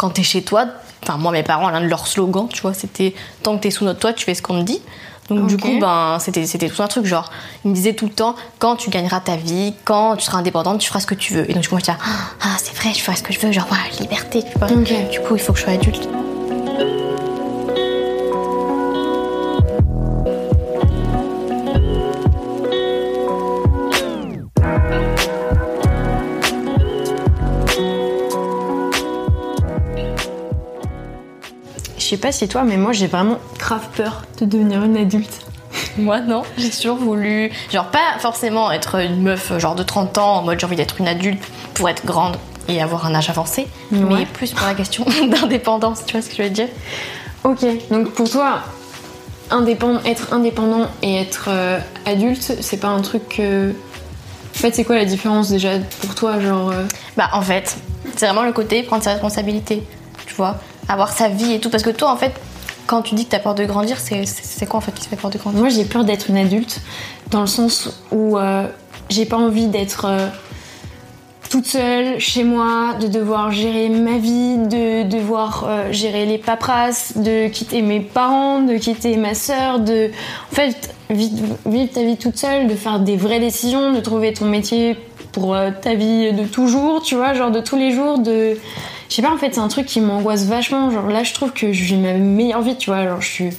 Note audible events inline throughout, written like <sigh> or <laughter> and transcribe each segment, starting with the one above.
Quand t'es chez toi, enfin moi mes parents l'un de leurs slogans, tu vois, c'était tant que t'es sous notre toit, tu fais ce qu'on te dit. Donc du coup, ben c'était c'était tout un truc genre, ils me disaient tout le temps quand tu gagneras ta vie, quand tu seras indépendante, tu feras ce que tu veux. Et donc du coup, moi j'étais là, ah c'est vrai, je ferai ce que je veux, genre ouais, liberté, tu vois. Ok. Du coup, il faut que je sois adulte. Sais pas si toi, mais moi j'ai vraiment grave peur de devenir une adulte. Moi non, j'ai toujours voulu, genre pas forcément être une meuf genre de 30 ans en mode j'ai envie d'être une adulte pour être grande et avoir un âge avancé, mais plus pour la question <laughs> d'indépendance, tu vois ce que je veux dire? Ok, donc pour toi, indépendant, être indépendant et être euh, adulte, c'est pas un truc que. En fait, c'est quoi la différence déjà pour toi Genre. euh, Bah en fait, c'est vraiment le côté prendre ses responsabilités, tu vois, avoir sa vie et tout. Parce que toi en fait, quand tu dis que t'as peur de grandir, c'est quoi en fait qui te fait peur de grandir? Moi, j'ai peur d'être une adulte dans le sens où euh, j'ai pas envie d'être euh, toute seule chez moi, de devoir gérer ma vie, de devoir euh, gérer les paperasses, de quitter mes parents, de quitter ma sœur, de en fait vivre, ta vie toute seule, de faire des vraies décisions, de trouver ton métier pour ta vie de toujours, tu vois, genre de tous les jours, de je sais pas en fait c'est un truc qui m'angoisse vachement. Genre là je trouve que vis ma meilleure vie tu vois. Genre je suis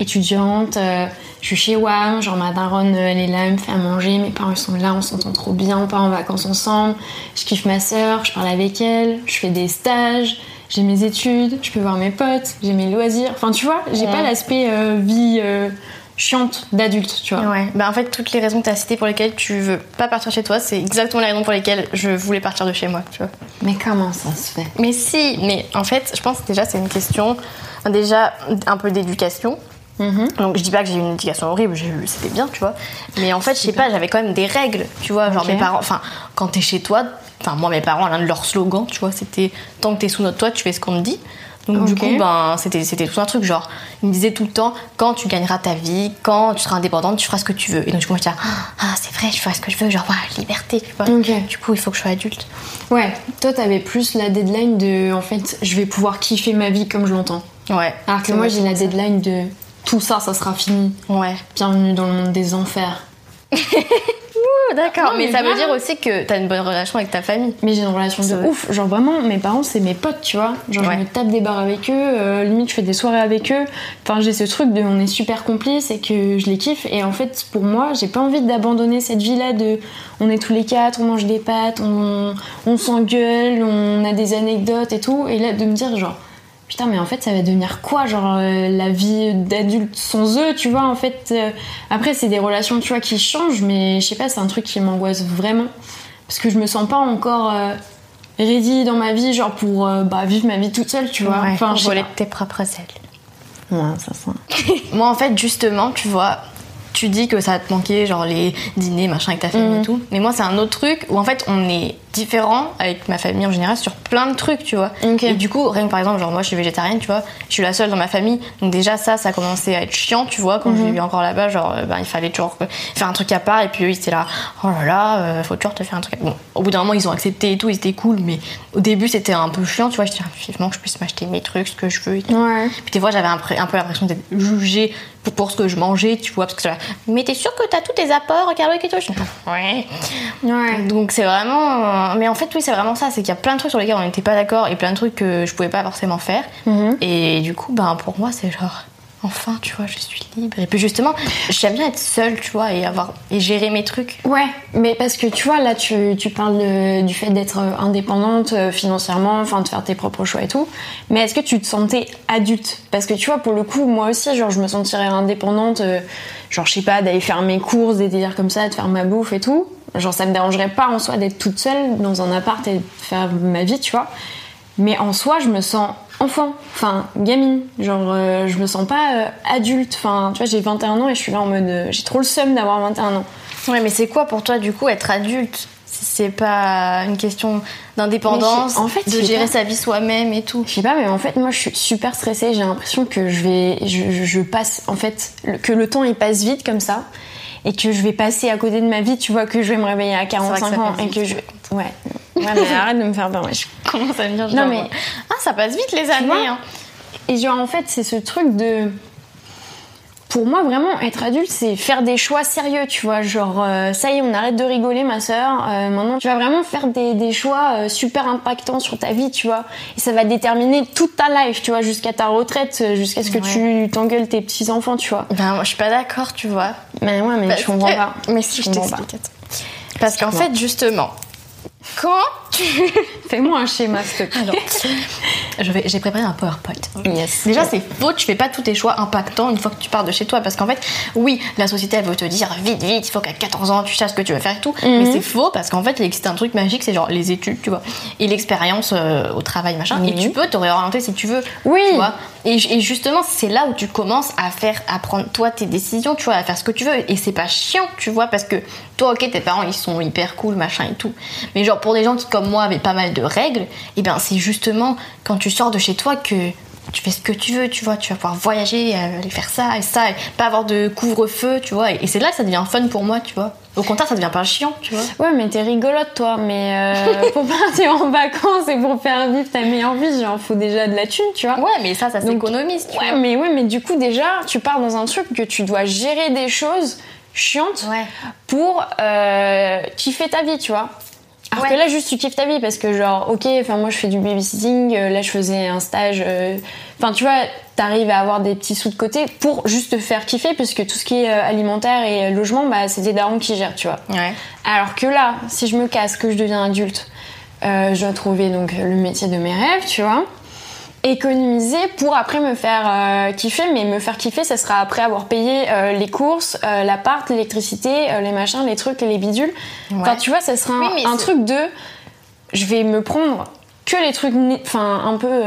étudiante euh, je suis chez WAM genre ma daronne euh, elle est là elle me fait à manger mes parents ils sont là on s'entend trop bien on part en vacances ensemble. Je kiffe ma sœur je parle avec elle je fais des stages j'ai mes études je peux voir mes potes j'ai mes loisirs. Enfin tu vois j'ai Ouais. pas l'aspect euh, vie euh, chiante d'adulte tu vois Ouais, bah en fait, toutes les raisons que tu as citées pour lesquelles tu veux pas partir chez toi, c'est exactement les raisons pour lesquelles je voulais partir de chez moi, tu vois. mais comment ça se fait? Mais si, mais en fait, je pense que déjà c'est une question, déjà un peu d'éducation. Donc je dis pas que j'ai eu une éducation horrible, j'ai eu- c'était bien, tu vois. Mais en fait, je sais pas, j'avais quand même des règles, tu vois. Genre Ok. mes parents, enfin, quand t'es chez toi, enfin moi mes parents, l'un de leurs slogans, tu vois, c'était tant que t'es sous notre toit, tu fais ce qu'on te dit. Donc du coup, ben c'était c'était tout un truc genre, ils me disaient tout le temps quand tu gagneras ta vie, quand tu seras indépendante, tu feras ce que tu veux. Et donc du coup, moi j'étais là, ah c'est vrai, je ferai ce que je veux, genre ouais, liberté, tu vois. Ok. Du coup, il faut que je sois adulte. ouais toi t'avais plus la deadline de en fait je vais pouvoir kiffer ma vie comme je l'entends Ouais. Alors que moi j'ai la deadline de tout ça, ça sera fini. Ouais. Bienvenue dans le monde des enfers. <laughs> D'accord, Non, mais, mais ça veut dire aussi que t'as une bonne relation avec ta famille. Mais j'ai une relation de vrai. ouf. Genre vraiment, mes parents c'est mes potes, tu vois. Genre Ouais. je me tape des bars avec eux, euh, limite je fais des soirées avec eux. Enfin j'ai ce truc de on est super complices et que je les kiffe. Et en fait pour moi j'ai pas envie d'abandonner cette vie là de on est tous les quatre, on mange des pâtes, on, on s'engueule, on a des anecdotes et tout. Et là de me dire genre putain mais en fait ça va devenir quoi genre euh, la vie d'adulte sans eux tu vois en fait euh, après c'est des relations tu vois qui changent mais je sais pas c'est un truc qui m'angoisse vraiment parce que je me sens pas encore euh, ready dans ma vie genre pour euh, bah, vivre ma vie toute seule tu vois enfin, enfin je voler de tes propres ailes. Ouais, ça sent. <laughs> Moi, en fait, justement, tu vois, tu dis que ça va te manquer, genre les dîners, machin, avec ta famille Mhm. et tout. Mais moi, c'est un autre truc où, en fait, on est différent avec ma famille en général sur plein de trucs, tu vois. Et du coup, rien que par exemple, genre moi, je suis végétarienne, tu vois, je suis la seule dans ma famille. Donc, déjà, ça, ça a commencé à être chiant, tu vois, quand Mhm. j'ai vu encore là-bas, genre, euh, ben, il fallait toujours faire un truc à part. Et puis, eux, ils étaient là, oh là là, euh, faut toujours te faire un truc. à- Bon, au bout d'un moment, ils ont accepté et tout, ils étaient cool, mais au début, c'était un peu chiant, tu vois. J'étais vivement que je puisse m'acheter mes trucs, ce que je veux et tout. Ouais. Puis des fois, j'avais un, peu l'impression d'être jugée pour, pour ce que je mangeais, tu vois, parce que là, mais t'es sûre que t'as tous tes apports caloriques et tout Je Ouais. Ouais. Donc c'est vraiment. Mais en fait, oui, c'est vraiment ça, c'est qu'il y a plein de trucs sur lesquels on n'était pas d'accord et plein de trucs que je pouvais pas forcément faire. Mhm. Et du coup, ben, pour moi, c'est genre. Enfin, tu vois, je suis libre. Et puis justement, j'aime bien être seule, tu vois, et avoir et gérer mes trucs. Ouais, mais parce que tu vois, là, tu, tu parles de- du fait d'être euh, indépendante euh, financièrement, enfin, de faire tes propres choix et tout. Mais est-ce que tu te sentais adulte? Parce que tu vois, pour le coup, moi aussi, genre, je me sentirais indépendante, euh, genre, je sais pas, d'aller faire mes courses, des délires comme ça, de faire ma bouffe et tout. Genre, ça me dérangerait pas en soi d'être toute seule dans un appart et de faire ma vie, tu vois. Mais en soi, je me sens enfant, enfin, gamine. Genre, euh, je me sens pas euh, adulte. Enfin, tu vois, j'ai 21 ans et je suis là en mode. euh, j'ai trop le seum d'avoir 21 ans. Ouais, mais c'est quoi pour toi, du coup, être adulte? Si c'est pas une question d'indépendance, en fait, de gérer pas. sa vie soi-même et tout. Je sais pas, mais en fait, moi, je suis super stressée. J'ai l'impression que je vais, je, je- passe, en fait, que le temps il passe vite comme ça, et que je vais passer à côté de ma vie. Tu vois que je vais me réveiller à 45 ça ans et que je, ouais, ouais, mais arrête de me faire peur. ouais. <laughs> Commence à me dire, Non, mais- Ah, ça passe vite les années. hein. Et genre, en fait, c'est ce truc de. Pour moi, vraiment, être adulte, c'est faire des choix sérieux, tu vois. Genre, euh, ça y est, on arrête de rigoler, ma soeur. maintenant, tu vas vraiment faire des, des choix euh, super impactants sur ta vie, tu vois. Et ça va déterminer toute ta life, tu vois, jusqu'à ta retraite, euh, jusqu'à ce que Ouais. tu t'engueules tes petits-enfants, tu vois. Ben, moi, je suis pas d'accord, tu vois. Mais ouais, mais Parce je comprends que- pas. Mais si, je, comprends t'explique. Parce qu'en fait, justement, quand tu. <laughs> Fais-moi un schéma, s'il te plaît. Alors, j'ai préparé un PowerPoint. Yes. Déjà, c'est faux, tu fais pas tous tes choix impactants une fois que tu pars de chez toi. Parce qu'en fait, oui, la société, elle veut te dire vite, vite, il faut qu'à 14 ans, tu saches ce que tu veux faire et tout. Mhm. Mais c'est faux parce qu'en fait, il existe un truc magique, c'est genre les études, tu vois, et l'expérience euh, au travail, machin. Et tu peux te réorienter si tu veux. Oui. Tu vois. Et, et justement, c'est là où tu commences à faire, à prendre toi tes décisions, tu vois, à faire ce que tu veux. Et c'est pas chiant, tu vois, parce que toi, ok, tes parents, ils sont hyper cool, machin et tout. Mais genre, pour des gens qui, comme moi, avaient pas mal de règles, et ben, c'est justement quand tu sors de chez toi que tu fais ce que tu veux, tu vois, tu vas pouvoir voyager, euh, aller faire ça et ça, et pas avoir de couvre-feu, tu vois. Et, c'est là que ça devient fun pour moi, tu vois. Au contraire, ça devient pas chiant, tu vois. Ouais, mais t'es rigolote, toi. Mais euh, pour <laughs> partir en vacances et pour faire vivre ta meilleure vie, genre, faut déjà de la thune, tu vois. Ouais, mais ça, ça s'économise, tu Ouais, vois. mais ouais, mais du coup, déjà, tu pars dans un truc que tu dois gérer des choses chiantes Ouais. pour euh, kiffer ta vie, tu vois. Alors Ouais. que là, juste tu kiffes ta vie parce que, genre, ok, enfin, moi je fais du babysitting, euh, là je faisais un stage. euh, Enfin, tu vois, t'arrives à avoir des petits sous de côté pour juste te faire kiffer, puisque tout ce qui est euh, alimentaire et logement, bah, c'est des darons qui gèrent, tu vois. Ouais. Alors que là, si je me casse, que je deviens adulte, je dois trouver donc le métier de mes rêves, tu vois. Économiser pour après me faire euh, kiffer, mais me faire kiffer, ça sera après avoir payé euh, les courses, euh, l'appart, l'électricité, euh, les machins, les trucs, les bidules. Enfin, tu vois, ça sera un, Oui, truc de. Je vais me prendre que les trucs, enfin, un peu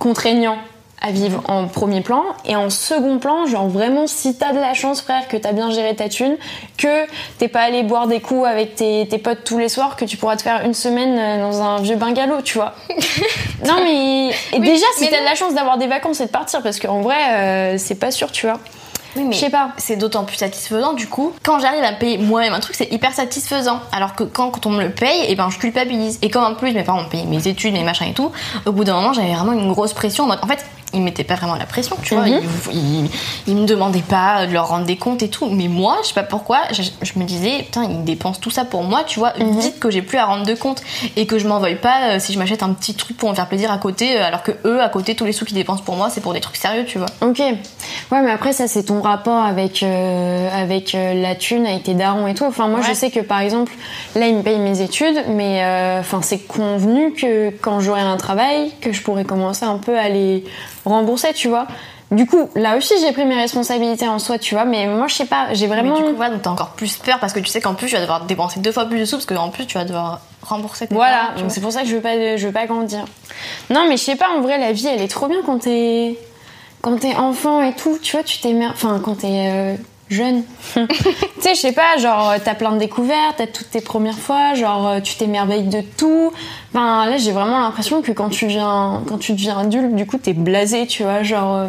contraignants à vivre en premier plan et en second plan genre vraiment si t'as de la chance frère que t'as bien géré ta thune que t'es pas allé boire des coups avec tes, tes potes tous les soirs que tu pourras te faire une semaine euh, dans un vieux bungalow tu vois <laughs> non mais et déjà si t'as de la chance d'avoir des vacances et de partir parce qu'en vrai euh, c'est pas sûr tu vois Oui, mais Je sais pas. C'est d'autant plus satisfaisant du coup. Quand j'arrive à me payer moi-même un truc, c'est hyper satisfaisant. Alors que quand, quand on me le paye, et ben je culpabilise. Et comme en plus mes parents ont payé mes études, mes machins et tout, au bout d'un moment j'avais vraiment une grosse pression. En, mode- en fait, ils mettaient pas vraiment la pression, tu vois. Mhm. Ils, ils, ils me demandaient pas de leur rendre des comptes et tout. Mais moi, je sais pas pourquoi, je, je me disais, putain, ils dépensent tout ça pour moi, tu vois. Mhm. Dites que j'ai plus à rendre de compte et que je m'en veuille pas euh, si je m'achète un petit truc pour me faire plaisir à côté, euh, alors que eux, à côté, tous les sous qu'ils dépensent pour moi, c'est pour des trucs sérieux, tu vois. Ok. Ouais, mais après, ça, c'est ton rapport avec, euh, avec euh, la thune, avec tes darons et tout. Enfin, moi, Ouais. je sais que par exemple, là, ils me payent mes études, mais enfin, c'est convenu que quand j'aurai un travail, que je pourrai commencer un peu à les rembourser, tu vois. Du coup, là aussi, j'ai pris mes responsabilités en soi, tu vois, mais moi, je sais pas, j'ai vraiment. Mais du coup, voilà, donc t'as encore plus peur parce que tu sais qu'en plus tu vas devoir dépenser deux fois plus de sous parce qu'en plus tu vas devoir rembourser tes Voilà, parents, donc c'est pour ça que je veux pas, je veux pas grandir. Non, mais je sais pas, en vrai, la vie, elle est trop bien quand t'es, quand t'es enfant et tout. Tu vois, tu t'émerveilles. Enfin, quand t'es euh, jeune. <laughs> tu sais, je sais pas, genre, t'as plein de découvertes, t'as toutes tes premières fois, genre, euh, tu t'émerveilles de tout. Enfin, là, j'ai vraiment l'impression que quand tu viens, quand tu deviens adulte, du coup, t'es blasé, tu vois, genre.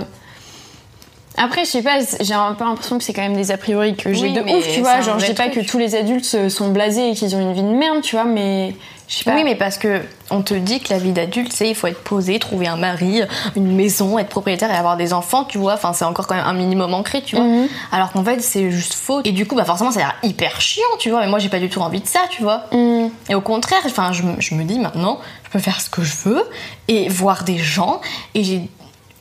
Après, je sais pas, j'ai un peu l'impression que c'est quand même des a priori que j'ai Oui, de ouf, tu vois. Genre, je dis pas que tous les adultes euh, sont blasés et qu'ils ont une vie de merde, tu vois, mais je sais pas. Oui, mais parce que on te dit que la vie d'adulte, c'est il faut être posé, trouver un mari, une maison, être propriétaire et avoir des enfants, tu vois. Enfin, c'est encore quand même un minimum ancré, tu vois. Mhm. Alors qu'en fait, c'est juste faux. Et du coup, bah forcément, ça a l'air hyper chiant, tu vois. Mais moi, j'ai pas du tout envie de ça, tu vois. Hmm. Et au contraire, enfin, je, me- je me dis maintenant, je peux faire ce que je veux et voir des gens et j'ai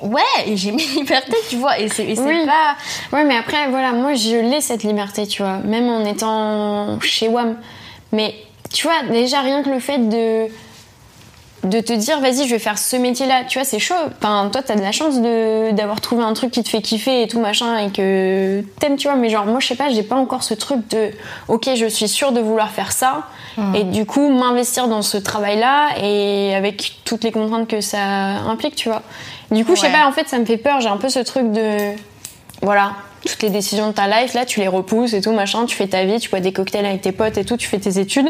ouais et j'ai mes <laughs> libertés, tu vois. Et c'est Oui. pas Ouais, mais après, voilà, moi, je l'ai cette liberté, tu vois, même en étant chez WAM. Mais, tu vois, déjà, rien que le fait de de te dire vas-y je vais faire ce métier là tu vois c'est chaud enfin toi t'as de la chance de d'avoir trouvé un truc qui te fait kiffer et tout machin et que t'aimes tu vois mais genre moi je sais pas j'ai pas encore ce truc de ok je suis sûre de vouloir faire ça Hmm. et du coup m'investir dans ce travail là et avec toutes les contraintes que ça implique tu vois du coup je sais pas en fait ça me fait peur. J'ai un peu ce truc de voilà toutes les décisions de ta life là tu les repousses et tout machin tu fais ta vie tu bois des cocktails avec tes potes et tout tu fais tes études.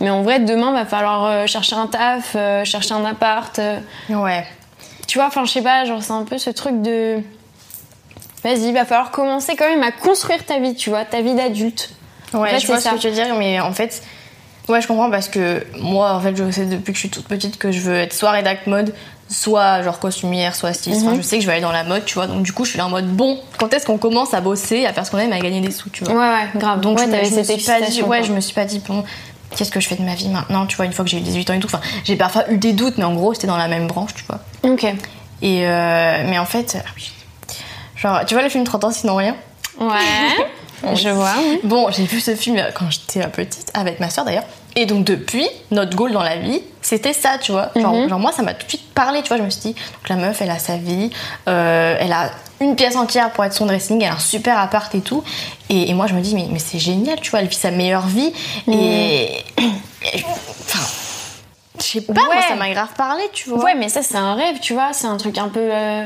Mais en vrai demain va falloir euh, chercher un taf euh, chercher un appart euh, Ouais. tu vois enfin je sais pas genre c'est un peu ce truc de vas-y va falloir commencer quand même à construire ta vie tu vois ta vie d'adulte. Ouais, fait, je vois c'est ce ça. que tu veux dire, mais en fait, ouais, je comprends parce que moi, en fait, je sais depuis que je suis toute petite que je veux être soit rédac mode, soit genre costumière, soit styliste. Mhm. Enfin, je sais que je vais aller dans la mode, tu vois. Donc, du coup, je suis là en mode bon, quand est-ce qu'on commence à bosser, à faire ce qu'on aime, à gagner des sous, tu vois. ouais ouais grave Donc, ouais, je, me- je me cette suis pas dit, ouais, quoi. je me suis pas dit, bon, qu'est-ce que je fais de ma vie maintenant, tu vois, une fois que j'ai eu 18 ans et tout. Enfin, j'ai parfois eu des doutes, mais en gros, c'était dans la même branche, tu vois. ok Et, euh, mais en fait, ah genre, tu vois le film 30 ans sinon rien? Ouais <laughs> je vois oui. Bon, j'ai vu ce film quand j'étais petite, avec ma soeur d'ailleurs. Et donc depuis, notre goal dans la vie, c'était ça, tu vois. Genre, Mhm. genre moi, ça m'a tout de suite parlé, tu vois. Je me suis dit, donc la meuf, elle a sa vie, euh, elle a une pièce entière pour être son dressing, elle a un super appart et tout. Et, et moi, je me dis, mais, mais c'est génial, tu vois, elle vit sa meilleure vie. Et. et- Enfin. Je sais pas, moi, Ouais. ça m'a grave parlé, tu vois. Ouais, mais ça, c'est un rêve, tu vois. C'est un truc un peu. euh,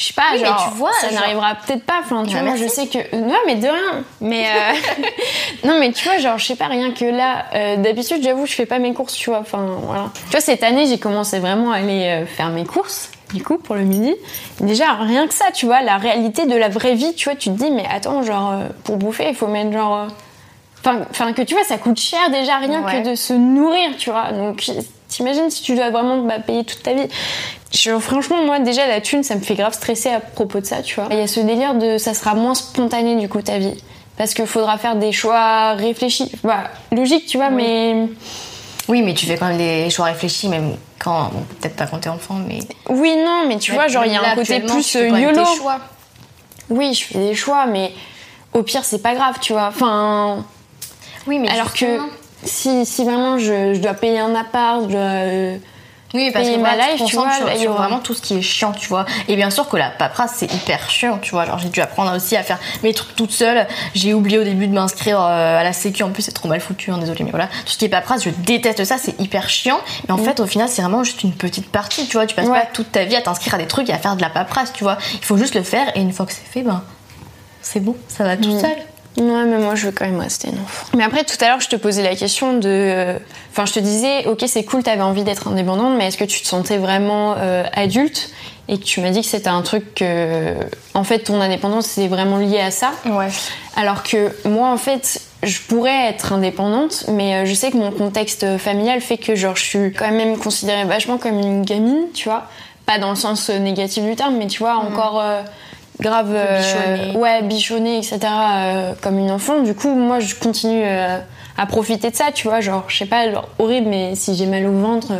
Je sais pas, Oui, mais genre, tu vois, ça genre- n'arrivera peut-être pas. Enfin, tu Bah, vois, moi, je sais que. Non, mais de rien. Mais. euh, <laughs> <laughs> non, mais tu vois, genre, je sais pas, rien que là. euh, D'habitude, j'avoue, je fais pas mes courses, tu vois. Enfin, voilà. Tu vois, cette année, j'ai commencé vraiment à aller euh, faire mes courses, du coup, pour le midi. Déjà, rien que ça, tu vois, la réalité de la vraie vie, tu vois, tu te dis, mais attends, genre, euh, pour bouffer, il faut mettre genre. Enfin, que tu vois, ça coûte cher déjà rien Ouais. que de se nourrir, tu vois. Donc, t'imagines si tu dois vraiment bah, payer toute ta vie. Je- franchement, moi, déjà, la thune, ça me fait grave stresser à propos de ça, tu vois. Il y a ce délire de ça sera moins spontané, du coup, ta vie. Parce qu'il faudra faire des choix réfléchis. Bah, logique, tu vois, mais. Oui, mais tu fais quand même des choix réfléchis, même quand. bon, peut-être pas quand t'es enfant, mais. Oui, non, mais tu vois, genre, il y a Là, un côté plus YOLO. choix. Oui, je fais des choix, mais au pire, c'est pas grave, tu vois. Enfin. Oui, mais Alors que si, si vraiment je, je dois payer un appart, je dois, euh, Oui, parce que payer voilà, ma life, tu vois, sur, aura- vraiment tout ce qui est chiant, tu vois. Et bien sûr que la paperasse, c'est hyper chiant, tu vois. Genre, j'ai dû apprendre aussi à faire mes trucs toute seule. J'ai oublié au début de m'inscrire euh, à la sécu. En plus, c'est trop mal foutu, hein, désolé, mais voilà. Tout ce qui est paperasse, je déteste ça, c'est hyper chiant. Mais en fait, au final, c'est vraiment juste une petite partie, tu vois. Tu passes Mm. Ouais. pas toute ta vie à t'inscrire à des trucs et à faire de la paperasse, tu vois. Il faut juste le faire et une fois que c'est fait, ben, c'est bon, ça va tout Mm. seul. Ouais, mais moi je veux quand même rester un enfant. Mais après, tout à l'heure, je te posais la question de. euh, Enfin, je te disais, ok, c'est cool, t'avais envie d'être indépendante, mais est-ce que tu te sentais vraiment euh, adulte? Et que tu m'as dit que c'était un truc que. En fait, ton indépendance, c'est vraiment lié à ça. Ouais. Alors que moi, en fait, je pourrais être indépendante, mais euh, je sais que mon contexte familial fait que, genre, je suis quand même considérée vachement comme une gamine, tu vois? Pas dans le sens négatif du terme, mais tu vois, encore euh, grave. euh, bichonnée. ouais, bichonnée, etc., euh, comme une enfant. Du coup, moi, je continue euh, à profiter de ça, tu vois. Genre, je sais pas, genre, horrible, mais si j'ai mal au ventre.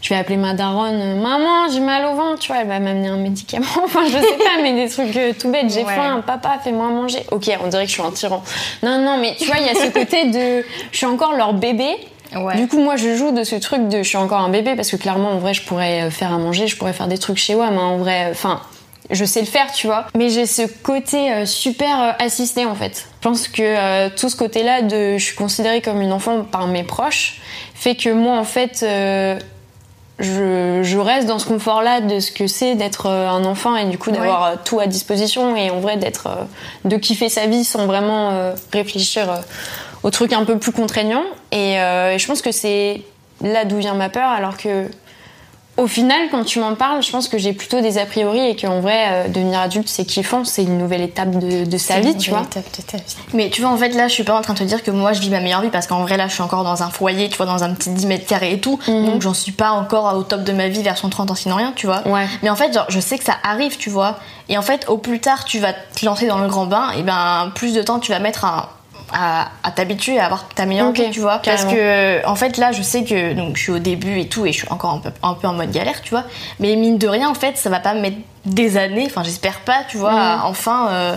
je vais appeler ma daronne, maman, j'ai mal au ventre, tu vois, elle va m'amener un médicament. <laughs> Enfin, je sais pas, mais des trucs euh, tout bêtes. J'ai Ouais. faim, papa, fais-moi manger. Ok, on dirait que je suis un tyran. Non, non, mais tu vois, il y a ce côté de. Je suis encore leur bébé. Ouais. Du coup, moi, je joue de ce truc de je suis encore un bébé parce que clairement, en vrai, je pourrais faire à manger, je pourrais faire des trucs chez WAM. hein, en vrai, euh, enfin, je sais le faire, tu vois. Mais j'ai ce côté euh, super euh, assisté, en fait. Je pense que euh, tout ce côté-là de je suis considérée comme une enfant par mes proches fait que moi, en fait. euh, je, je reste dans ce confort-là de ce que c'est d'être un enfant et du coup d'avoir tout à disposition et en vrai d'être de kiffer sa vie sans vraiment euh, réfléchir aux trucs un peu plus contraignants et je pense que c'est là d'où vient ma peur alors que au final quand tu m'en parles je pense que j'ai plutôt des a priori et qu'en vrai euh, devenir adulte c'est kiffant c'est une nouvelle étape de, de sa vie une tu nouvelle vois étape de ta vie. Mais tu vois, en fait, là, je suis pas en train de te dire que moi, je vis ma meilleure vie parce qu'en vrai, là, je suis encore dans un foyer, tu vois, dans un petit 10 mètres carrés et tout. Mhm. Donc, j'en suis pas encore au top de ma vie, version 30 ans, sinon rien, tu vois. Ouais. Mais en fait, genre, je sais que ça arrive, tu vois. Et en fait, au plus tard, tu vas te lancer dans le grand bain, et ben, plus de temps, tu vas mettre à. À, à t'habituer à avoir ta meilleure Ok, vie, tu vois. Parce que, en fait, là, je sais que donc, je suis au début et tout, et je suis encore un peu, un peu en mode galère, tu vois. Mais mine de rien, en fait, ça va pas me mettre des années, enfin, j'espère pas, tu vois, Mhm. à enfin. euh,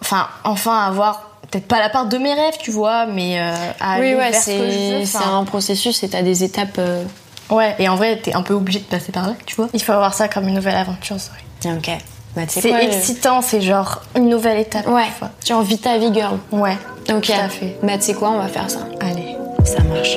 enfin enfin avoir peut-être pas la part de mes rêves tu vois mais euh, à oui aller ouais vers ce que je veux, c'est un processus et t'as des étapes euh, Ouais, et en vrai, t'es un peu obligé de passer par là, tu vois. Il faut avoir ça comme une nouvelle aventure, c'est vrai. Ok. Bah, C'est je- excitant, c'est genre une nouvelle étape. Ouais. Genre vite ta vie, girl. Ouais. Ok. Tout à fait. Bah, tu sais quoi, on va faire ça. Allez. Ça marche.